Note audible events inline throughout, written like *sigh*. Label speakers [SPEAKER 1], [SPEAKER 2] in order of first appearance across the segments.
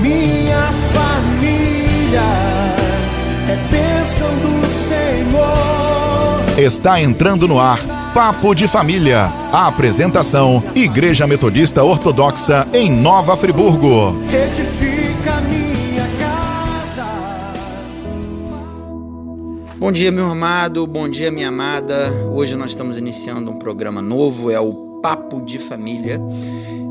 [SPEAKER 1] minha família é bênção do Senhor.
[SPEAKER 2] Está entrando no ar Papo de Família. A apresentação: Igreja Metodista Ortodoxa em Nova Friburgo.
[SPEAKER 1] Edifica minha casa.
[SPEAKER 3] Bom dia, meu amado, bom dia, minha amada. Hoje nós estamos iniciando um programa novo, é o Papo de Família.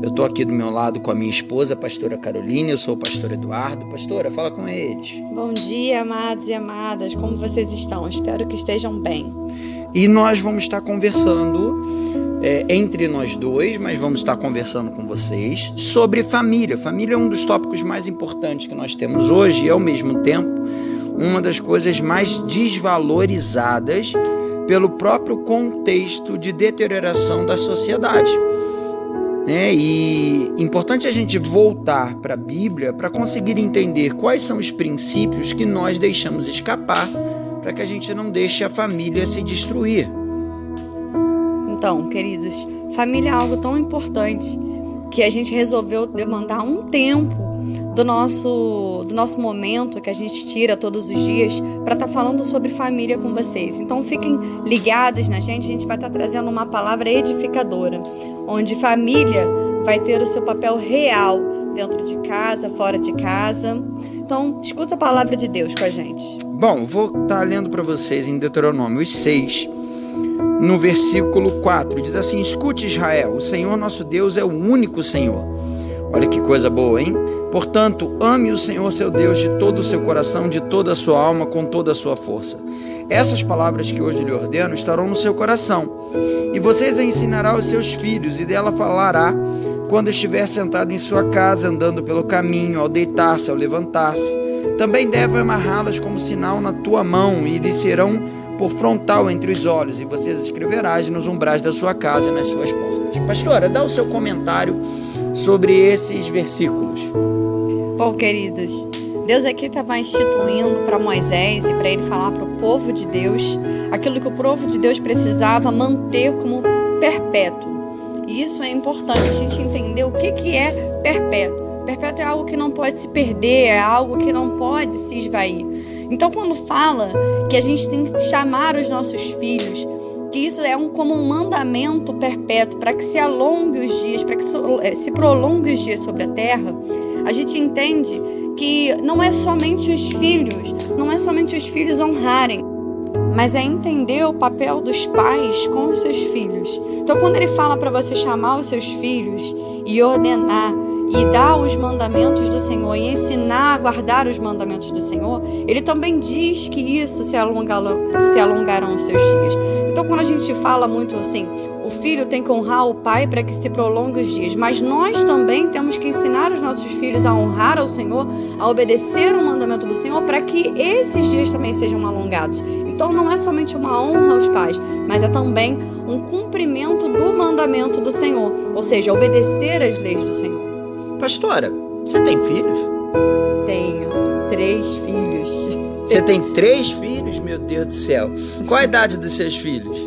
[SPEAKER 3] Eu estou aqui do meu lado com a minha esposa, a pastora Caroline, eu sou o pastor Eduardo. Pastora, fala com eles.
[SPEAKER 4] Bom dia, amados e amadas. Como vocês estão? Espero que estejam bem.
[SPEAKER 3] E nós vamos estar conversando é, entre nós dois, mas vamos estar conversando com vocês sobre família. Família é um dos tópicos mais importantes que nós temos hoje e, ao mesmo tempo, uma das coisas mais desvalorizadas pelo próprio contexto de deterioração da sociedade. É, e importante a gente voltar para a Bíblia para conseguir entender quais são os princípios que nós deixamos escapar para que a gente não deixe a família se destruir.
[SPEAKER 4] Então, queridos, família é algo tão importante que a gente resolveu demandar um tempo do nosso, do nosso momento que a gente tira todos os dias para estar tá falando sobre família com vocês. Então fiquem ligados na gente, a gente vai estar tá trazendo uma palavra edificadora, onde família vai ter o seu papel real dentro de casa, fora de casa. Então, escuta a palavra de Deus com a gente.
[SPEAKER 3] Bom, vou estar tá lendo para vocês em Deuteronômio 6, no versículo 4, diz assim: Escute Israel, o Senhor nosso Deus é o único Senhor. Olha que coisa boa, hein? Portanto, ame o Senhor seu Deus de todo o seu coração, de toda a sua alma, com toda a sua força. Essas palavras que hoje lhe ordeno estarão no seu coração, e vocês a ensinará aos seus filhos, e dela falará quando estiver sentado em sua casa, andando pelo caminho, ao deitar-se, ao levantar-se. Também deve amarrá-las como sinal na tua mão, e lhe serão por frontal entre os olhos, e vocês escreverás nos umbrais da sua casa e nas suas portas. Pastora, dá o seu comentário sobre esses versículos.
[SPEAKER 4] Bom, queridos, Deus aqui estava instituindo para Moisés e para ele falar para o povo de Deus aquilo que o povo de Deus precisava manter como perpétuo. E isso é importante a gente entender o que, que é perpétuo. Perpétuo é algo que não pode se perder, é algo que não pode se esvair. Então, quando fala que a gente tem que chamar os nossos filhos que isso é um, como um mandamento perpétuo para que se alongue os dias, para que eh, se prolongue os dias sobre a terra, a gente entende que não é somente os filhos, não é somente os filhos honrarem, mas é entender o papel dos pais com os seus filhos. Então, quando ele fala para você chamar os seus filhos e ordenar e dar os mandamentos do Senhor e ensinar a guardar os mandamentos do Senhor, ele também diz que isso se, alonga, se alongarão os seus dias. Então, quando a gente fala muito assim, o filho tem que honrar o pai para que se prolongue os dias, mas nós também temos que ensinar os nossos filhos a honrar ao Senhor, a obedecer o mandamento do Senhor, para que esses dias também sejam alongados. Então, não é somente uma honra aos pais, mas é também um cumprimento do mandamento do Senhor, ou seja, obedecer às leis do Senhor.
[SPEAKER 3] Pastora, você tem filhos?
[SPEAKER 4] Tenho três filhos.
[SPEAKER 3] Você tem *laughs* três filhos? Meu Deus do céu. Qual a idade dos seus filhos?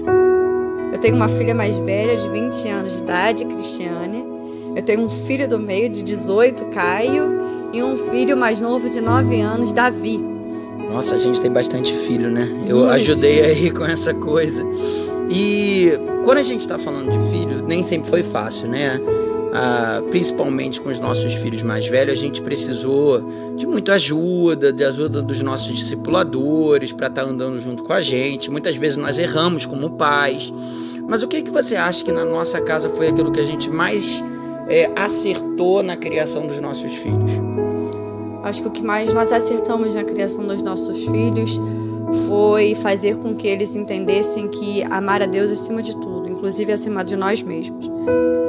[SPEAKER 4] Eu tenho uma filha mais velha, de 20 anos de idade, Cristiane. Eu tenho um filho do meio, de 18, Caio. E um filho mais novo, de 9 anos, Davi.
[SPEAKER 3] Nossa, a gente tem bastante filho, né? Eu Muito. ajudei aí com essa coisa. E quando a gente está falando de filhos, nem sempre foi fácil, né? Ah, principalmente com os nossos filhos mais velhos, a gente precisou de muita ajuda, de ajuda dos nossos discipuladores para estar tá andando junto com a gente. Muitas vezes nós erramos como pais. Mas o que, que você acha que na nossa casa foi aquilo que a gente mais é, acertou na criação dos nossos filhos?
[SPEAKER 4] Acho que o que mais nós acertamos na criação dos nossos filhos foi fazer com que eles entendessem que amar a Deus acima de tudo, inclusive acima de nós mesmos.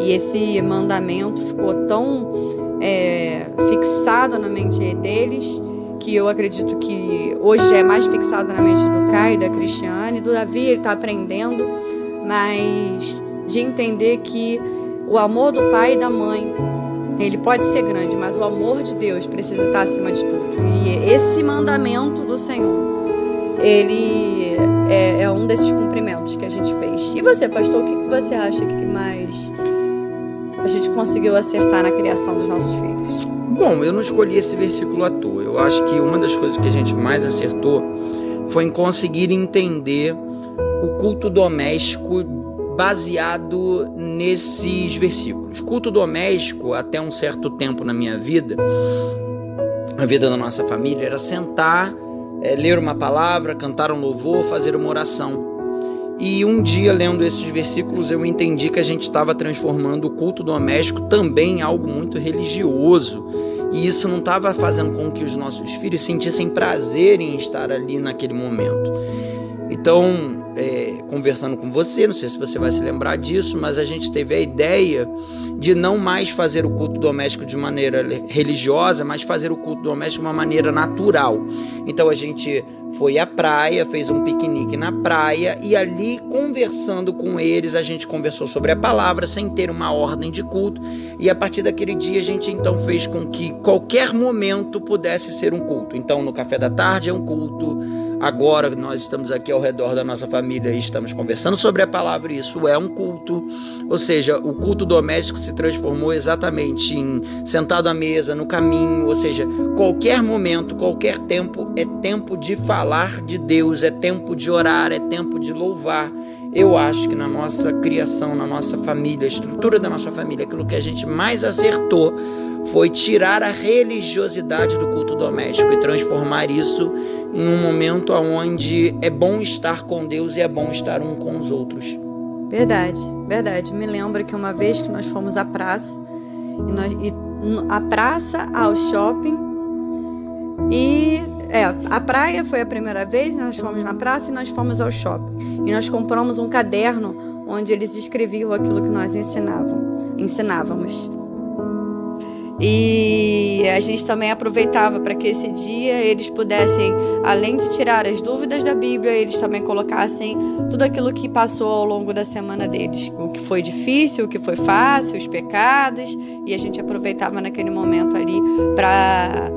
[SPEAKER 4] E esse mandamento ficou tão é, fixado na mente deles que eu acredito que hoje é mais fixado na mente do Caio, da Cristiane, do Davi, ele está aprendendo, mas de entender que o amor do pai e da mãe ele pode ser grande, mas o amor de Deus precisa estar acima de tudo. E esse mandamento do Senhor, ele é, um desses cumprimentos que a gente fez. E você, pastor, o que, que você acha que mais a gente conseguiu acertar na criação dos nossos filhos?
[SPEAKER 3] Bom, eu não escolhi esse versículo à toa. Eu acho que uma das coisas que a gente mais acertou foi em conseguir entender o culto doméstico baseado nesses versículos. Culto doméstico, até um certo tempo na minha vida, a vida da nossa família, era sentar, é, ler uma palavra, cantar um louvor, fazer uma oração. E um dia, lendo esses versículos, eu entendi que a gente estava transformando o culto doméstico também em algo muito religioso. E isso não estava fazendo com que os nossos filhos sentissem prazer em estar ali naquele momento. Então, é, conversando com você, não sei se você vai se lembrar disso, mas a gente teve a ideia de não mais fazer o culto doméstico de maneira religiosa, mas fazer o culto doméstico de uma maneira natural. Então a gente foi à praia, fez um piquenique na praia e ali conversando com eles, a gente conversou sobre a palavra sem ter uma ordem de culto. E a partir daquele dia a gente então fez com que qualquer momento pudesse ser um culto. Então no café da tarde é um culto, agora nós estamos aqui ao redor da nossa família e estamos conversando sobre a palavra, isso é um culto. Ou seja, o culto doméstico se transformou exatamente em sentado à mesa, no caminho, ou seja, qualquer momento, qualquer tempo é tempo de falar de Deus, é tempo de orar, é tempo de louvar. Eu acho que na nossa criação, na nossa família, a estrutura da nossa família, aquilo que a gente mais acertou foi tirar a religiosidade do culto doméstico e transformar isso em um momento onde é bom estar com Deus e é bom estar um com os outros.
[SPEAKER 4] Verdade, verdade. Me lembro que uma vez que nós fomos à praça, e, nós, e a praça ao shopping, e é, a praia foi a primeira vez, nós fomos na praça e nós fomos ao shopping. E nós compramos um caderno onde eles escreviam aquilo que nós ensinavam, ensinávamos. E a gente também aproveitava para que esse dia eles pudessem, além de tirar as dúvidas da Bíblia, eles também colocassem tudo aquilo que passou ao longo da semana deles, o que foi difícil, o que foi fácil, os pecados, e a gente aproveitava naquele momento ali para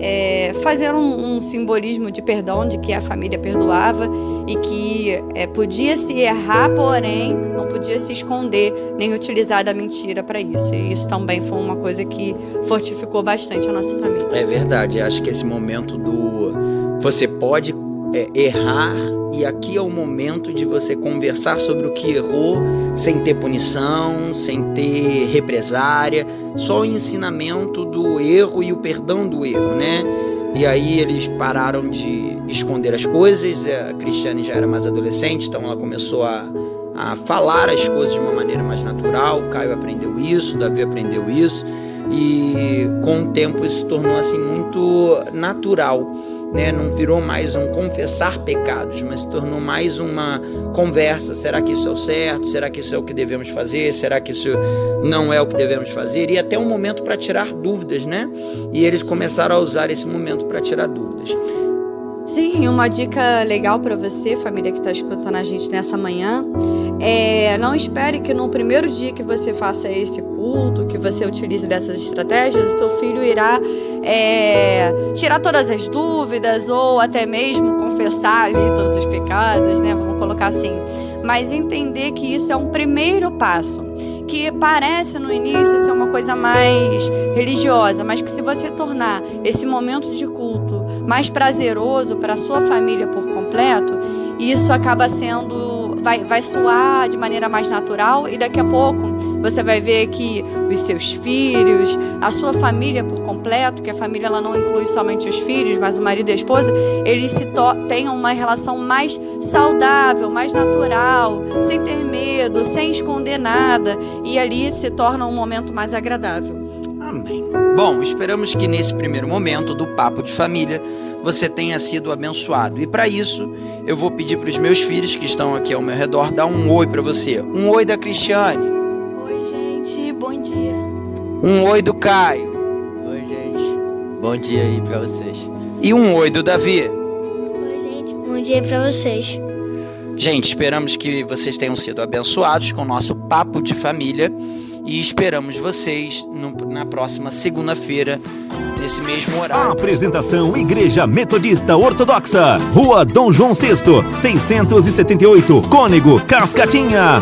[SPEAKER 4] é, fazer um, um, simbolismo de perdão, de que a família perdoava e que é, podia se errar, porém não podia se esconder nem utilizar da mentira para isso. E isso também foi uma coisa que fortificou bastante a nossa família.
[SPEAKER 3] É verdade, acho que esse momento do você pode é, errar e aqui é o momento de você conversar sobre o que errou sem ter punição, sem ter represária, só o ensinamento do erro e o perdão do erro, né? E aí eles pararam de esconder as coisas. A Cristiane já era mais adolescente, então ela começou a, a falar as coisas de uma maneira mais natural. O Caio aprendeu isso, o Davi aprendeu isso, e com o tempo isso se tornou assim muito natural né? Não virou mais um confessar pecados, mas se tornou mais uma conversa. Será que isso é o certo? Será que isso é o que devemos fazer? Será que isso não é o que devemos fazer? E até um momento para tirar dúvidas, né? E eles começaram a usar esse momento para tirar dúvidas.
[SPEAKER 4] Sim, uma dica legal para você, família que está escutando a gente nessa manhã, é não espere que no primeiro dia que você faça esse culto, que você utilize dessas estratégias, o seu filho irá é, tirar todas as dúvidas ou até mesmo confessar ali todos os pecados, né? Vamos colocar assim. Mas entender que isso é um primeiro passo que parece no início ser uma coisa mais religiosa, mas que se você tornar esse momento de culto mais prazeroso para sua família por completo, isso acaba sendo vai, vai soar de maneira mais natural e daqui a pouco você vai ver que os seus filhos, a sua família por completo, que a família ela não inclui somente os filhos, mas o marido e a esposa, eles se tenham uma relação mais saudável, mais natural, sem ter medo, sem esconder nada e ali se torna um momento mais agradável.
[SPEAKER 3] Amém. Bom, esperamos que nesse primeiro momento do papo de família você tenha sido abençoado. E para isso, eu vou pedir para os meus filhos que estão aqui ao meu redor dar um oi para você. Um oi da Cristiane.
[SPEAKER 5] Oi, gente. Bom dia.
[SPEAKER 3] Um oi do Caio.
[SPEAKER 6] Oi, gente. Bom dia aí para vocês.
[SPEAKER 3] E um oi do Davi.
[SPEAKER 5] Oi, gente. Bom dia para vocês.
[SPEAKER 3] Gente, esperamos que vocês tenham sido abençoados com o nosso papo de família e esperamos vocês no, na próxima segunda-feira, nesse mesmo horário.
[SPEAKER 2] Apresentação Igreja Metodista Ortodoxa, Rua Dom João VI, 678, Cônego, Cascatinha.